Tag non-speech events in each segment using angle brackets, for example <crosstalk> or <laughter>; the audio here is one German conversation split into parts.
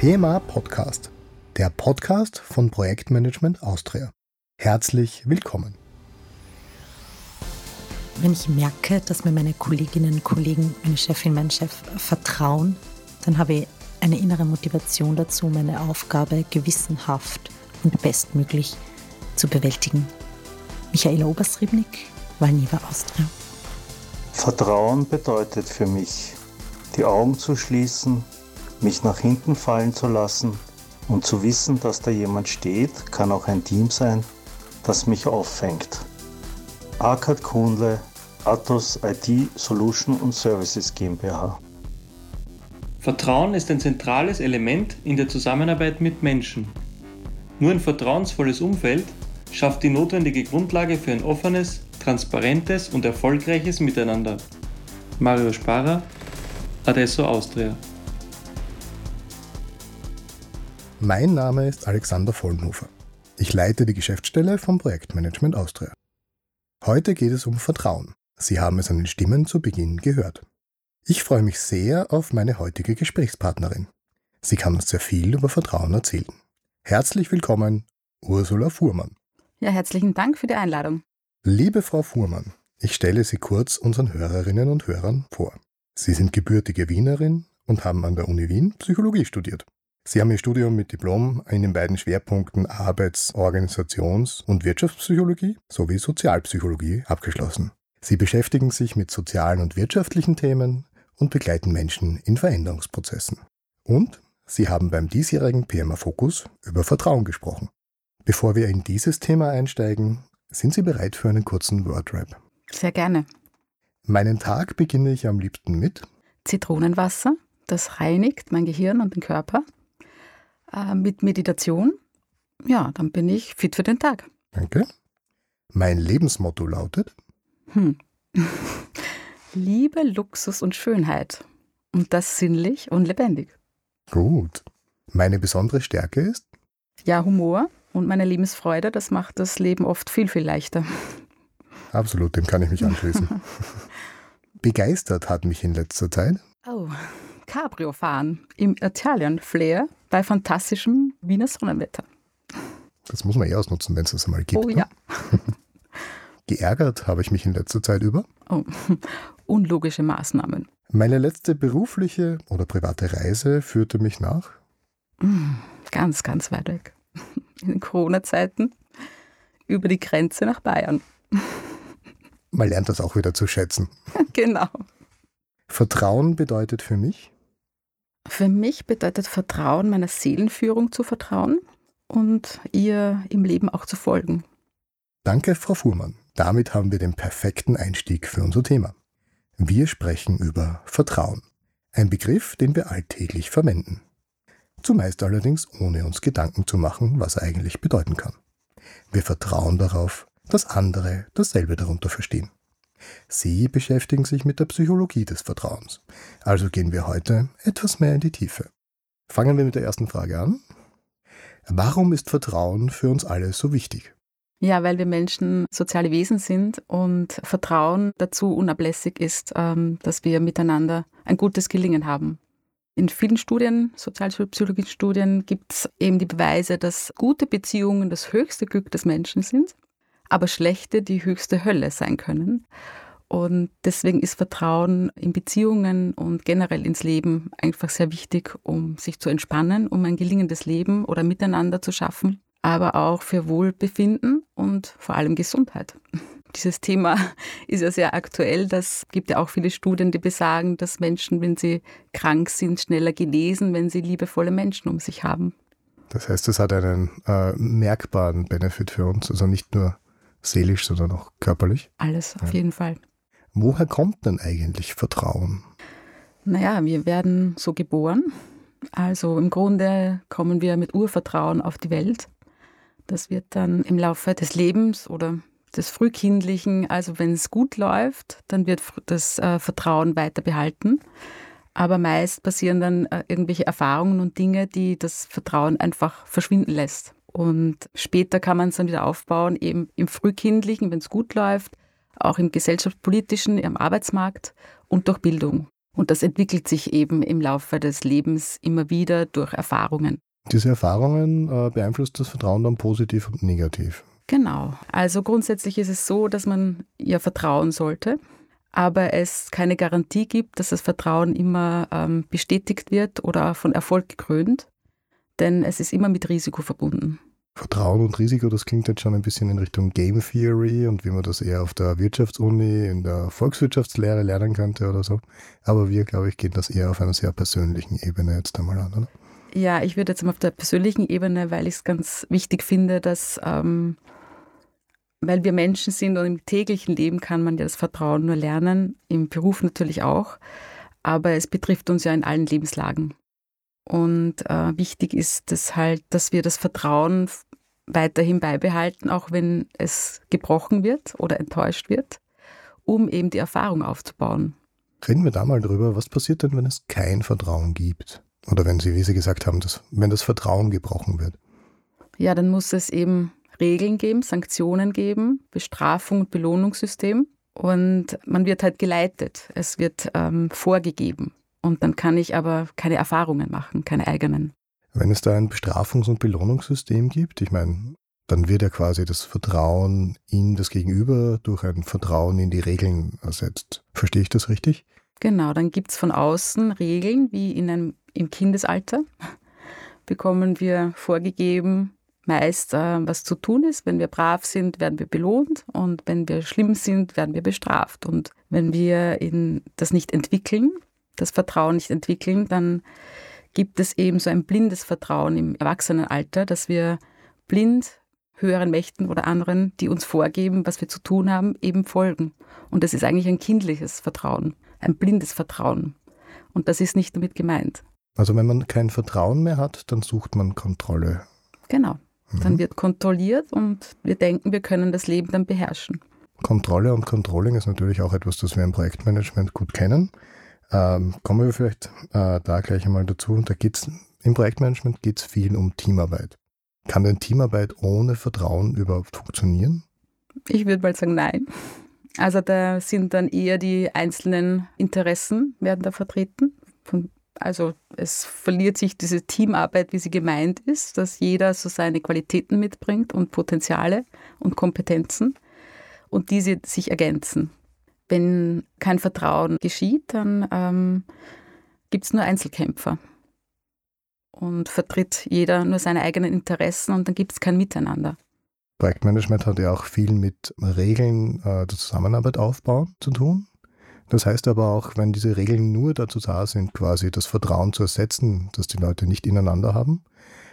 PMA Podcast, der Podcast von Projektmanagement Austria. Herzlich willkommen. Wenn ich merke, dass mir meine Kolleginnen und Kollegen, meine Chefin, mein Chef vertrauen, dann habe ich eine innere Motivation dazu, meine Aufgabe gewissenhaft und bestmöglich zu bewältigen. Michaela Oberstrebnik, Valneva Austria. Vertrauen bedeutet für mich, die Augen zu schließen, mich nach hinten fallen zu lassen und zu wissen, dass da jemand steht, kann auch ein Team sein, das mich auffängt. Arkad Kuhnle, Atos IT Solution und Services GmbH. Vertrauen ist ein zentrales Element in der Zusammenarbeit mit Menschen. Nur ein vertrauensvolles Umfeld schafft die notwendige Grundlage für ein offenes, transparentes und erfolgreiches Miteinander. Mario Sparer, Adesso Austria. Mein Name ist Alexander Vollenhofer. Ich leite die Geschäftsstelle vom Projektmanagement Austria. Heute geht es um Vertrauen. Sie haben es an den Stimmen zu Beginn gehört. Ich freue mich sehr auf meine heutige Gesprächspartnerin. Sie kann uns sehr viel über Vertrauen erzählen. Herzlich willkommen, Ursula Fuhrmann. Ja, herzlichen Dank für die Einladung. Liebe Frau Fuhrmann, ich stelle Sie kurz unseren Hörerinnen und Hörern vor. Sie sind gebürtige Wienerin und haben an der Uni Wien Psychologie studiert. Sie haben Ihr Studium mit Diplom in den beiden Schwerpunkten Arbeits-, Organisations- und Wirtschaftspsychologie sowie Sozialpsychologie abgeschlossen. Sie beschäftigen sich mit sozialen und wirtschaftlichen Themen und begleiten Menschen in Veränderungsprozessen. Und Sie haben beim diesjährigen PMA Fokus über Vertrauen gesprochen. Bevor wir in dieses Thema einsteigen, sind Sie bereit für einen kurzen Wordrap? Sehr gerne. Meinen Tag beginne ich am liebsten mit Zitronenwasser, das reinigt mein Gehirn und den Körper äh, mit Meditation, ja, dann bin ich fit für den Tag. Danke. Mein Lebensmotto lautet? Hm. <laughs> Liebe, Luxus und Schönheit. Und das sinnlich und lebendig. Gut. Meine besondere Stärke ist? Ja, Humor und meine Lebensfreude, das macht das Leben oft viel, viel leichter. Absolut, dem kann ich mich anschließen. <laughs> Begeistert hat mich in letzter Zeit. Oh, Cabrio fahren im Italian Flair bei fantastischem Wiener Sonnenwetter. Das muss man eh ausnutzen, wenn es das einmal gibt. Oh ne? ja. <laughs> Geärgert habe ich mich in letzter Zeit über. Oh, <laughs> unlogische Maßnahmen. Meine letzte berufliche oder private Reise führte mich nach. Mm, Ganz, ganz weit weg. <laughs> In Corona-Zeiten über die Grenze nach Bayern. Man lernt das auch wieder zu schätzen. Genau. Vertrauen bedeutet für mich, Für mich bedeutet Vertrauen, meiner Seelenführung zu vertrauen und ihr im Leben auch zu folgen. danke Frau Fuhrmann. Damit haben wir den perfekten Einstieg für unser Thema. Wir sprechen über Vertrauen. Ein Begriff, den wir alltäglich verwenden. Zumeist allerdings ohne uns Gedanken zu machen, was er eigentlich bedeuten kann. Wir vertrauen darauf, dass andere dasselbe darunter verstehen. Sie beschäftigen sich mit der Psychologie des Vertrauens. Also gehen wir heute etwas mehr in die Tiefe. Fangen wir mit der ersten Frage an. Warum ist Vertrauen für uns alle so wichtig? Ja, weil wir Menschen soziale Wesen sind und Vertrauen dazu unablässig ist, ähm, dass wir miteinander ein gutes Gelingen haben. In vielen Studien, sozialpsychologischen Studien, gibt es eben die Beweise, dass gute Beziehungen das höchste Glück des Menschen sind, aber schlechte die höchste Hölle sein können. Und deswegen ist Vertrauen in Beziehungen und generell ins Leben einfach sehr wichtig, um sich zu entspannen, um ein gelingendes Leben oder Miteinander zu schaffen, aber auch für Wohlbefinden und vor allem Gesundheit. <laughs> Dieses Thema <laughs> ist ja sehr aktuell. Das gibt ja auch viele Studien, die besagen, dass Menschen, wenn sie krank sind, schneller genesen, wenn sie liebevolle Menschen um sich haben. Das heißt, es hat einen äh, merkbaren Benefit für uns, also nicht nur seelisch, sondern auch körperlich. Alles auf Ja. jeden Fall. Woher kommt denn eigentlich Vertrauen? Naja, wir werden so geboren. Also im Grunde kommen wir mit Urvertrauen auf die Welt. Das wird dann im Laufe des Lebens oder des Frühkindlichen, also wenn es gut läuft, dann wird das äh, Vertrauen weiter behalten. Aber meist passieren dann äh, irgendwelche Erfahrungen und Dinge, die das Vertrauen einfach verschwinden lässt. Und später kann man es dann wieder aufbauen, eben im Frühkindlichen, wenn es gut läuft, auch im gesellschaftspolitischen, am Arbeitsmarkt und durch Bildung. Und das entwickelt sich eben im Laufe des Lebens immer wieder durch Erfahrungen. Diese Erfahrungen äh, beeinflusst das Vertrauen dann positiv und negativ. Genau. Also grundsätzlich ist es so, dass man ihr vertrauen sollte, aber es keine Garantie gibt, dass das Vertrauen immer ähm, bestätigt wird oder von Erfolg gekrönt, denn es ist immer mit Risiko verbunden. Vertrauen und Risiko, das klingt jetzt schon ein bisschen in Richtung Game Theory und wie man das eher auf der Wirtschaftsuni, in der Volkswirtschaftslehre lernen könnte oder so. Aber wir, glaube ich, gehen das eher auf einer sehr persönlichen Ebene jetzt einmal an, oder? Ja, ich würde jetzt mal auf der persönlichen Ebene, weil ich es ganz wichtig finde, dass, ähm, weil wir Menschen sind und im täglichen Leben kann man ja das Vertrauen nur lernen, im Beruf natürlich auch, aber es betrifft uns ja in allen Lebenslagen. Und äh, wichtig ist es halt, dass wir das Vertrauen weiterhin beibehalten, auch wenn es gebrochen wird oder enttäuscht wird, um eben die Erfahrung aufzubauen. Reden wir da mal drüber, was passiert denn, wenn es kein Vertrauen gibt? Oder wenn Sie, wie Sie gesagt haben, dass, wenn das Vertrauen gebrochen wird? Ja, dann muss es eben Regeln geben, Sanktionen geben, Bestrafung und Belohnungssystem. Und man wird halt geleitet. Es wird ähm, vorgegeben. Und dann kann ich aber keine Erfahrungen machen, keine eigenen. Wenn es da ein Bestrafungs- und Belohnungssystem gibt, ich meine, dann wird ja quasi das Vertrauen in das Gegenüber durch ein Vertrauen in die Regeln ersetzt. Verstehe ich das richtig? Genau, dann gibt es von außen Regeln, wie in einem, im Kindesalter <laughs> bekommen wir vorgegeben, meist, äh, was zu tun ist. Wenn wir brav sind, werden wir belohnt und wenn wir schlimm sind, werden wir bestraft. Und wenn wir in das nicht entwickeln, das Vertrauen nicht entwickeln, dann gibt es eben so ein blindes Vertrauen im Erwachsenenalter, dass wir blind höheren Mächten oder anderen, die uns vorgeben, was wir zu tun haben, eben folgen. Und das ist eigentlich ein kindliches Vertrauen ein blindes Vertrauen. Und das ist nicht damit gemeint. Also wenn man kein Vertrauen mehr hat, dann sucht man Kontrolle. Genau. Mhm. Dann wird kontrolliert und wir denken, wir können das Leben dann beherrschen. Kontrolle und Controlling ist natürlich auch etwas, das wir im Projektmanagement gut kennen. Ähm, kommen wir vielleicht äh, da gleich einmal dazu. Da geht's, Im Projektmanagement geht es viel um Teamarbeit. Kann denn Teamarbeit ohne Vertrauen überhaupt funktionieren? Ich würde mal sagen, nein. Also da sind dann eher die einzelnen Interessen werden da vertreten. also es verliert sich diese Teamarbeit, wie sie gemeint ist, dass jeder so seine Qualitäten mitbringt und Potenziale und Kompetenzen und diese sich ergänzen. Wenn kein Vertrauen geschieht, dann ähm, gibt es nur Einzelkämpfer und vertritt jeder nur seine eigenen Interessen und dann gibt es kein Miteinander. Projektmanagement hat ja auch viel mit Regeln äh, der Zusammenarbeit aufbauen zu tun. Das heißt aber auch, wenn diese Regeln nur dazu da sind, quasi das Vertrauen zu ersetzen, das die Leute nicht ineinander haben,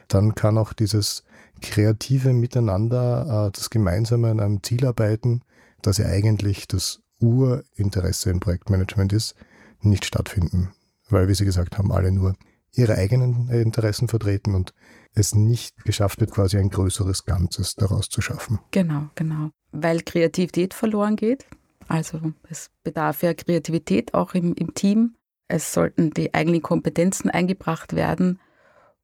dann kann auch dieses kreative Miteinander, äh, das Gemeinsame an einem Ziel arbeiten, das ja eigentlich das Urinteresse im Projektmanagement ist, nicht stattfinden. Weil, wie Sie gesagt haben, alle nur ihre eigenen Interessen vertreten und es nicht geschafft wird, quasi ein größeres Ganzes daraus zu schaffen. Genau, genau. Weil Kreativität verloren geht. Also es bedarf ja Kreativität auch im, im Team. Es sollten die eigenen Kompetenzen eingebracht werden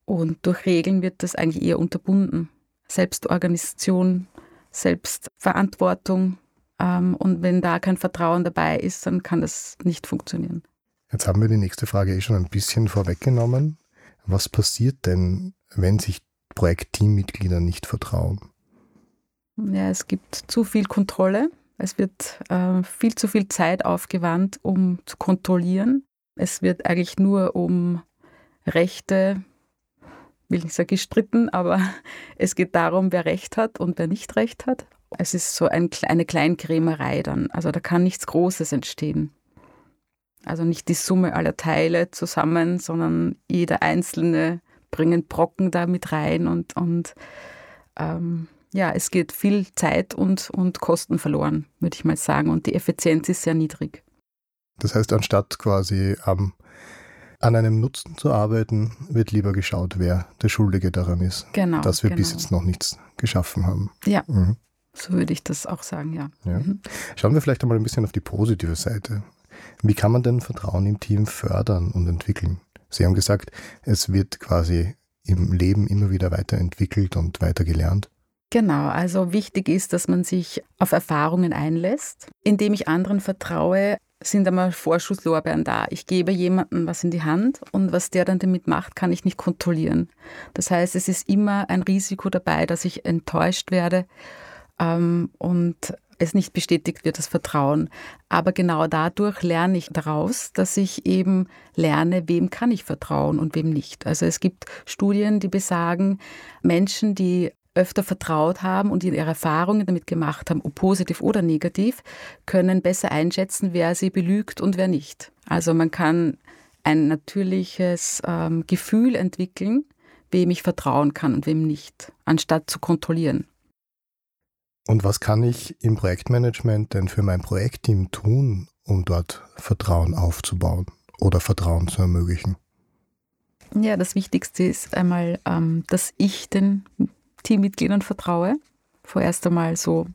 und durch Regeln wird das eigentlich eher unterbunden. Selbstorganisation, Selbstverantwortung. Ähm, und wenn da kein Vertrauen dabei ist, dann kann das nicht funktionieren. Jetzt haben wir die nächste Frage eh schon ein bisschen vorweggenommen. Was passiert denn, wenn sich Projektteammitglieder nicht vertrauen? Ja, es gibt zu viel Kontrolle. Es wird äh, viel zu viel Zeit aufgewandt, um zu kontrollieren. Es wird eigentlich nur um Rechte, will nicht sagen gestritten, aber <laughs> es geht darum, wer Recht hat und wer nicht Recht hat. Es ist so ein, eine Kleinkrämerei dann. Also da kann nichts Großes entstehen. Also nicht die Summe aller Teile zusammen, sondern jeder einzelne bringen Brocken da mit rein und, und ähm, ja, es geht viel Zeit und, und Kosten verloren, würde ich mal sagen. Und die Effizienz ist sehr niedrig. Das heißt, anstatt quasi ähm, an einem Nutzen zu arbeiten, wird lieber geschaut, wer der Schuldige daran ist. Genau. Dass wir genau. bis jetzt noch nichts geschaffen haben. Ja. Mhm. So würde ich das auch sagen, ja. ja. Mhm. Schauen wir vielleicht einmal ein bisschen auf die positive Seite. Wie kann man denn Vertrauen im Team fördern und entwickeln? Sie haben gesagt, es wird quasi im Leben immer wieder weiterentwickelt und weiter gelernt. Genau, also wichtig ist, dass man sich auf Erfahrungen einlässt. Indem ich anderen vertraue, sind einmal Vorschusslorbeeren da. Ich gebe jemandem was in die Hand und was der dann damit macht, kann ich nicht kontrollieren. Das heißt, es ist immer ein Risiko dabei, dass ich enttäuscht werde ähm, und es nicht bestätigt wird, das Vertrauen. Aber genau dadurch lerne ich daraus, dass ich eben lerne, wem kann ich vertrauen und wem nicht. Also es gibt Studien, die besagen, Menschen, die öfter vertraut haben und ihre Erfahrungen damit gemacht haben, ob positiv oder negativ, können besser einschätzen, wer sie belügt und wer nicht. Also man kann ein natürliches ähm, Gefühl entwickeln, wem ich vertrauen kann und wem nicht, anstatt zu kontrollieren. Und was kann ich im Projektmanagement denn für mein Projektteam tun, um dort Vertrauen aufzubauen oder Vertrauen zu ermöglichen? Ja, das Wichtigste ist einmal, ähm, dass ich den Teammitgliedern vertraue. Vorerst einmal so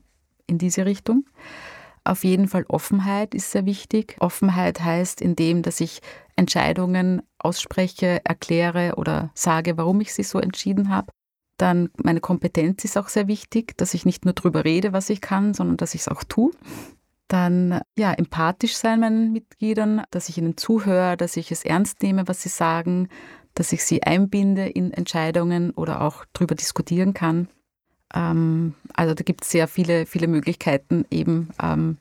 in diese Richtung. Auf jeden Fall Offenheit ist sehr wichtig. Offenheit heißt in dem, dass ich Entscheidungen ausspreche, erkläre oder sage, warum ich sie so entschieden habe. Dann meine Kompetenz ist auch sehr wichtig, dass ich nicht nur darüber rede, was ich kann, sondern dass ich es auch tue. Dann ja, empathisch sein meinen Mitgliedern, dass ich ihnen zuhöre, dass ich es ernst nehme, was sie sagen, dass ich sie einbinde in Entscheidungen oder auch darüber diskutieren kann. Ähm, also da gibt es sehr viele, viele Möglichkeiten, eben ähm,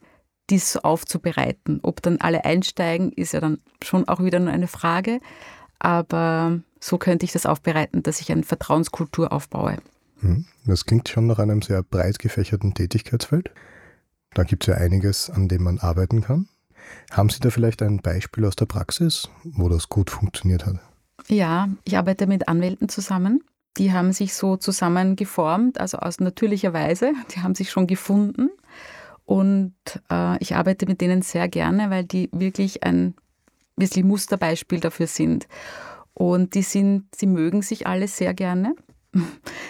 dies aufzubereiten. Ob dann alle einsteigen, ist ja dann schon auch wieder nur eine Frage. Aber so könnte ich das aufbereiten, dass ich eine Vertrauenskultur aufbaue. Hm, das klingt schon nach einem sehr breit gefächerten Tätigkeitsfeld. Da gibt es ja einiges, an dem man arbeiten kann. Haben Sie da vielleicht ein Beispiel aus der Praxis, wo das gut funktioniert hat? Ja, ich arbeite mit Anwälten zusammen. Die haben sich so zusammengeformt, also aus natürlicher Weise. Die haben sich schon gefunden. Und äh, ich arbeite mit denen sehr gerne, weil die wirklich ein wirklich Musterbeispiel dafür sind. Und die sind, sie mögen sich alle sehr gerne. <laughs>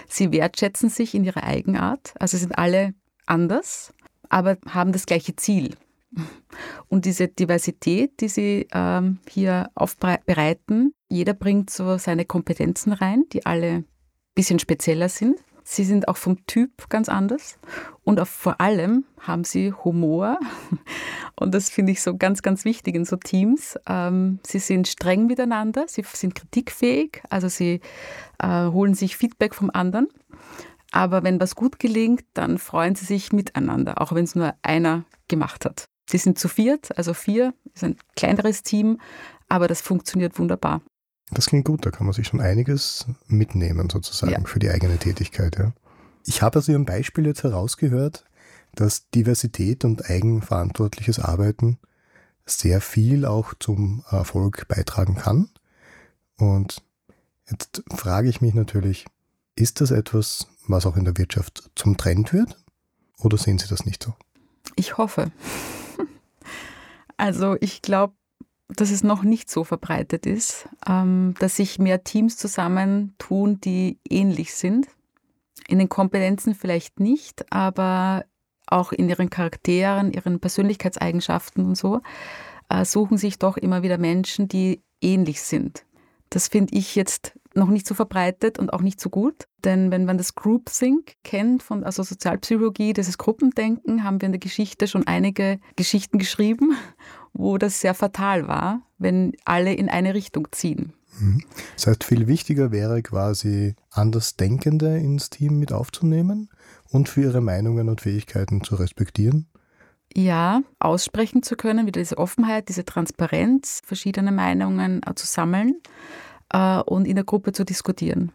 Sie wertschätzen sich in ihrer Eigenart. Also sind alle anders, aber haben das gleiche Ziel. <laughs> Und diese Diversität, die Sie ähm, hier aufbereiten, jeder bringt so seine Kompetenzen rein, die alle ein bisschen spezieller sind. Sie sind auch vom Typ ganz anders und vor allem haben sie Humor. Und das finde ich so ganz, ganz wichtig in so Teams. Ähm, sie sind streng miteinander, sie sind kritikfähig, also sie äh, holen sich Feedback vom anderen. Aber wenn was gut gelingt, dann freuen sie sich miteinander, auch wenn es nur einer gemacht hat. Sie sind zu viert, also vier, ist ein kleineres Team, aber das funktioniert wunderbar. Das klingt gut, da kann man sich schon einiges mitnehmen sozusagen ja. für die eigene Tätigkeit. Ja. Ich habe aus Ihrem Beispiel jetzt herausgehört, dass Diversität und eigenverantwortliches Arbeiten sehr viel auch zum Erfolg beitragen kann. Und jetzt frage ich mich natürlich, ist das etwas, was auch in der Wirtschaft zum Trend wird? Oder sehen Sie das nicht so? Ich hoffe. <laughs> Also ich glaube, dass es noch nicht so verbreitet ist, ähm, dass sich mehr Teams zusammentun, die ähnlich sind. In den Kompetenzen vielleicht nicht, aber auch in ihren Charakteren, ihren Persönlichkeitseigenschaften und so, äh, suchen sich doch immer wieder Menschen, die ähnlich sind. Das finde ich jetzt noch nicht so verbreitet und auch nicht so gut. Denn wenn man das Groupthink kennt, von also Sozialpsychologie, dieses Gruppendenken, haben wir in der Geschichte schon einige Geschichten geschrieben, wo das sehr fatal war, wenn alle in eine Richtung ziehen. Mhm. Das heißt, viel wichtiger wäre quasi, Andersdenkende ins Team mit aufzunehmen und für ihre Meinungen und Fähigkeiten zu respektieren? Ja, aussprechen zu können, wieder diese Offenheit, diese Transparenz, verschiedene Meinungen zu sammeln äh, und in der Gruppe zu diskutieren.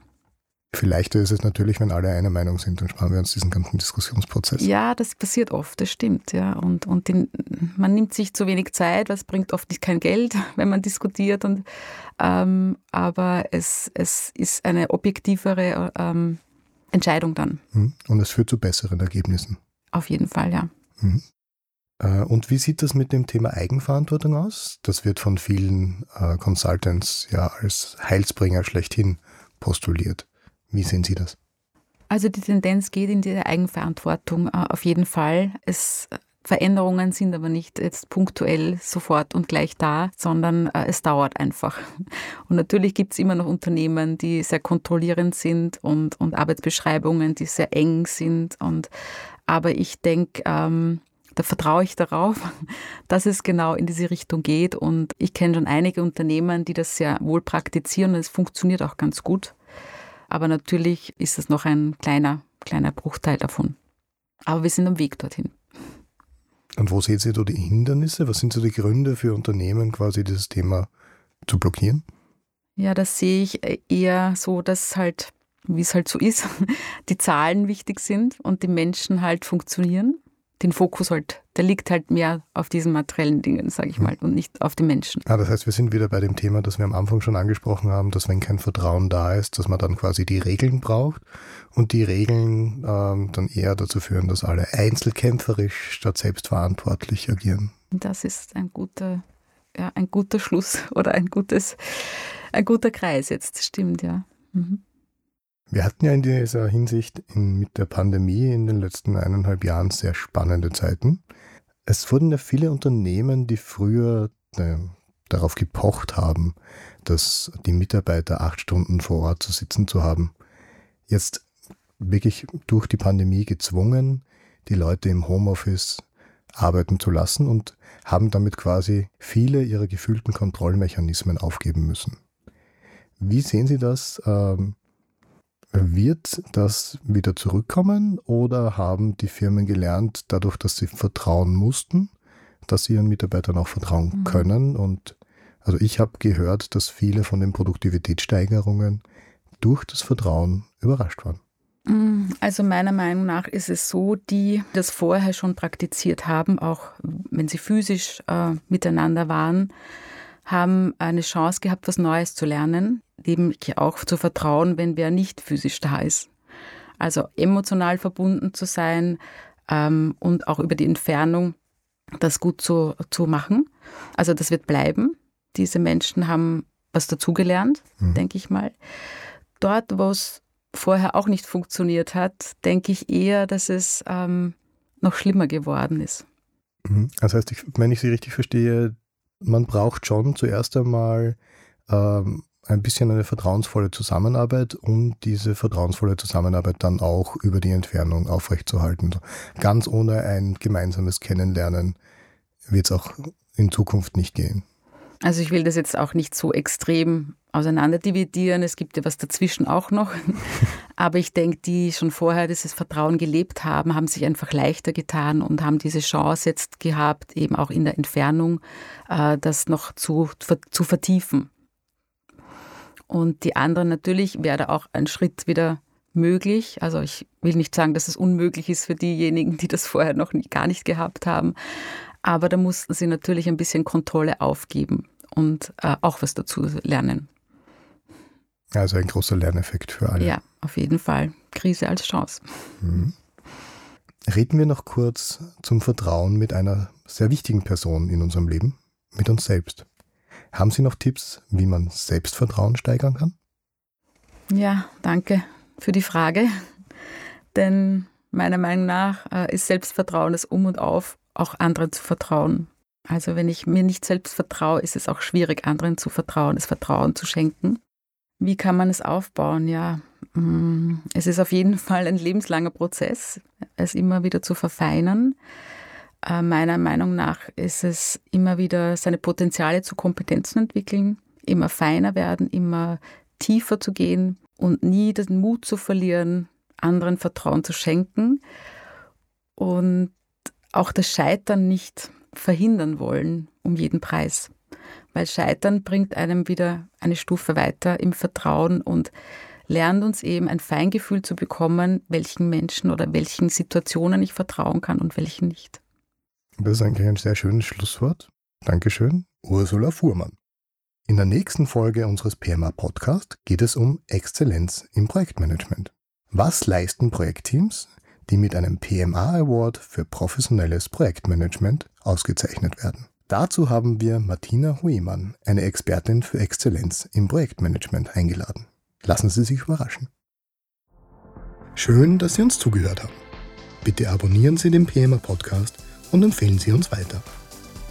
Viel leichter ist es natürlich, wenn alle einer Meinung sind, dann sparen wir uns diesen ganzen Diskussionsprozess. Ja, das passiert oft, das stimmt. Ja. Und, und den, man nimmt sich zu wenig Zeit, was bringt oft nicht kein Geld, <laughs> wenn man diskutiert. Und, ähm, aber es, es ist eine objektivere ähm, Entscheidung dann. Hm. Und es führt zu besseren Ergebnissen. Auf jeden Fall, ja. Mhm. Und wie sieht das mit dem Thema Eigenverantwortung aus? Das wird von vielen äh, Consultants ja als Heilsbringer schlechthin postuliert. Wie sehen Sie das? Also die Tendenz geht in die Eigenverantwortung äh, auf jeden Fall. Es, Veränderungen sind aber nicht jetzt punktuell sofort und gleich da, sondern äh, es dauert einfach. <laughs> Und natürlich gibt es immer noch Unternehmen, die sehr kontrollierend sind und, und Arbeitsbeschreibungen, die sehr eng sind. Und, aber ich denke, ähm, da vertraue ich darauf, <laughs> dass es genau in diese Richtung geht. Und ich kenne schon einige Unternehmen, die das sehr wohl praktizieren und es funktioniert auch ganz gut. Aber natürlich ist es noch ein kleiner, kleiner Bruchteil davon. Aber wir sind am Weg dorthin. Und wo seht ihr da die Hindernisse? Was sind so die Gründe für Unternehmen, quasi dieses Thema zu blockieren? Ja, das sehe ich eher so, dass halt, wie es halt so ist, <laughs> die Zahlen wichtig sind und die Menschen halt funktionieren den Fokus halt, der liegt halt mehr auf diesen materiellen Dingen, sage ich mal, und nicht auf den Menschen. Ah, das heißt, wir sind wieder bei dem Thema, das wir am Anfang schon angesprochen haben, dass wenn kein Vertrauen da ist, dass man dann quasi die Regeln braucht und die Regeln ähm, dann eher dazu führen, dass alle einzelkämpferisch statt selbstverantwortlich agieren. Das ist ein guter, ja, ein guter Schluss <laughs> oder ein gutes, ein guter Kreis jetzt, stimmt, ja. Mhm. Wir hatten ja in dieser Hinsicht in, mit der Pandemie in den letzten eineinhalb Jahren sehr spannende Zeiten. Es wurden ja viele Unternehmen, die früher äh, darauf gepocht haben, dass die Mitarbeiter acht Stunden vor Ort zu sitzen zu haben, jetzt wirklich durch die Pandemie gezwungen, die Leute im Homeoffice arbeiten zu lassen und haben damit quasi viele ihrer gefühlten Kontrollmechanismen aufgeben müssen. Wie sehen Sie das? Ähm, wird das wieder zurückkommen oder haben die Firmen gelernt, dadurch, dass sie vertrauen mussten, dass sie ihren Mitarbeitern auch vertrauen mhm. können? Und also ich habe gehört, dass viele von den Produktivitätssteigerungen durch das Vertrauen überrascht waren. Mhm. Also meiner Meinung nach ist es so, die das vorher schon praktiziert haben, auch wenn sie physisch äh, miteinander waren, haben eine Chance gehabt, was Neues zu lernen, dem auch zu vertrauen, wenn wer nicht physisch da ist. Also emotional verbunden zu sein ähm, und auch über die Entfernung das gut zu, zu machen. Also das wird bleiben. Diese Menschen haben was dazugelernt, mhm. denke ich mal. Dort, wo es vorher auch nicht funktioniert hat, denke ich eher, dass es ähm, noch schlimmer geworden ist. Mhm. Das heißt, ich, wenn ich Sie richtig verstehe, man braucht schon zuerst einmal ähm, ein bisschen eine vertrauensvolle Zusammenarbeit, um diese vertrauensvolle Zusammenarbeit dann auch über die Entfernung aufrechtzuerhalten. Ganz ohne ein gemeinsames Kennenlernen wird es auch in Zukunft nicht gehen. Also ich will das jetzt auch nicht so extrem auseinanderdividieren. Es gibt ja was dazwischen auch noch. <laughs> Aber ich denke, die schon vorher dieses Vertrauen gelebt haben, haben sich einfach leichter getan und haben diese Chance jetzt gehabt, eben auch in der Entfernung äh, das noch zu, zu vertiefen. Und die anderen natürlich wäre da auch ein Schritt wieder möglich. Also ich will nicht sagen, dass es unmöglich ist für diejenigen, die das vorher noch nie, gar nicht gehabt haben. Aber da mussten sie natürlich ein bisschen Kontrolle aufgeben und äh, auch was dazu lernen. Also ein großer Lerneffekt für alle. Ja, auf jeden Fall. Krise als Chance. Mhm. Reden wir noch kurz zum Vertrauen mit einer sehr wichtigen Person in unserem Leben, mit uns selbst. Haben Sie noch Tipps, wie man Selbstvertrauen steigern kann? Ja, danke für die Frage. Denn meiner Meinung nach äh, ist Selbstvertrauen das Um und Auf, auch anderen zu vertrauen. Also wenn ich mir nicht selbst vertraue, ist es auch schwierig, anderen zu vertrauen, das Vertrauen zu schenken. Wie kann man es aufbauen? Ja, mm, es ist auf jeden <laughs> Fall ein lebenslanger Prozess, es immer wieder zu verfeinern. Äh, meiner Meinung nach ist es immer wieder seine Potenziale zu Kompetenzen entwickeln, immer feiner werden, immer tiefer zu gehen und nie den Mut zu verlieren, anderen Vertrauen zu schenken und auch das Scheitern nicht verhindern wollen um jeden Preis weil Scheitern bringt einem wieder eine Stufe weiter im Vertrauen und lernt uns eben ein Feingefühl zu bekommen, welchen Menschen oder welchen Situationen ich vertrauen kann und welchen nicht. Das ist eigentlich ein sehr schönes Schlusswort. Dankeschön, Ursula Fuhrmann. In der nächsten Folge unseres PMA Podcast geht es um Exzellenz im Projektmanagement. Was leisten Projektteams, die mit einem PMA Award für professionelles Projektmanagement ausgezeichnet werden? Dazu haben wir Martina Huemann, eine Expertin für Exzellenz im Projektmanagement, eingeladen. Lassen Sie sich überraschen. Schön, dass Sie uns zugehört haben. Bitte abonnieren Sie den PMA Podcast und empfehlen Sie uns weiter.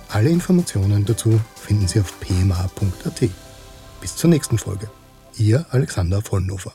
Alle Informationen dazu finden Sie auf pma.at. Bis zur nächsten Folge. Ihr Alexander Vollnofer.